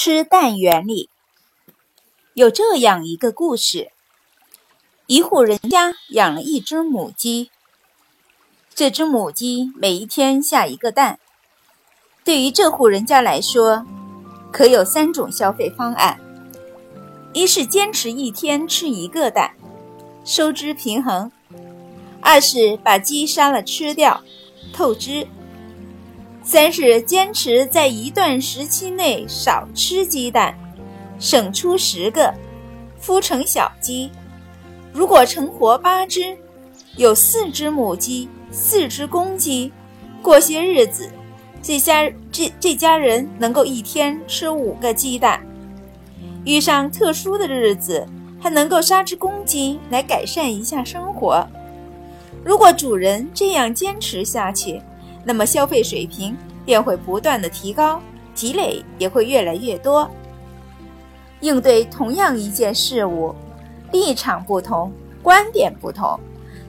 吃蛋原理有这样一个故事：一户人家养了一只母鸡，这只母鸡每一天下一个蛋。对于这户人家来说，可有三种消费方案：一是坚持一天吃一个蛋，收支平衡；二是把鸡杀了吃掉，透支。三是坚持在一段时期内少吃鸡蛋，省出十个，孵成小鸡。如果成活八只，有四只母鸡，四只公鸡。过些日子，这家这这家人能够一天吃五个鸡蛋。遇上特殊的日子，还能够杀只公鸡来改善一下生活。如果主人这样坚持下去，那么消费水平便会不断的提高，积累也会越来越多。应对同样一件事物，立场不同，观点不同，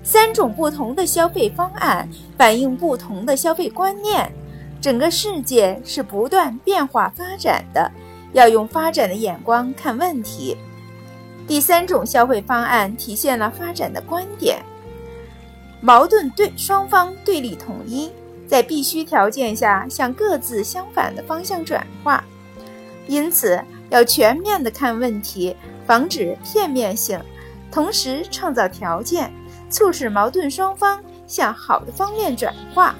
三种不同的消费方案反映不同的消费观念。整个世界是不断变化发展的，要用发展的眼光看问题。第三种消费方案体现了发展的观点，矛盾对双方对立统一。在必须条件下向各自相反的方向转化，因此要全面的看问题，防止片面性，同时创造条件，促使矛盾双方向好的方面转化。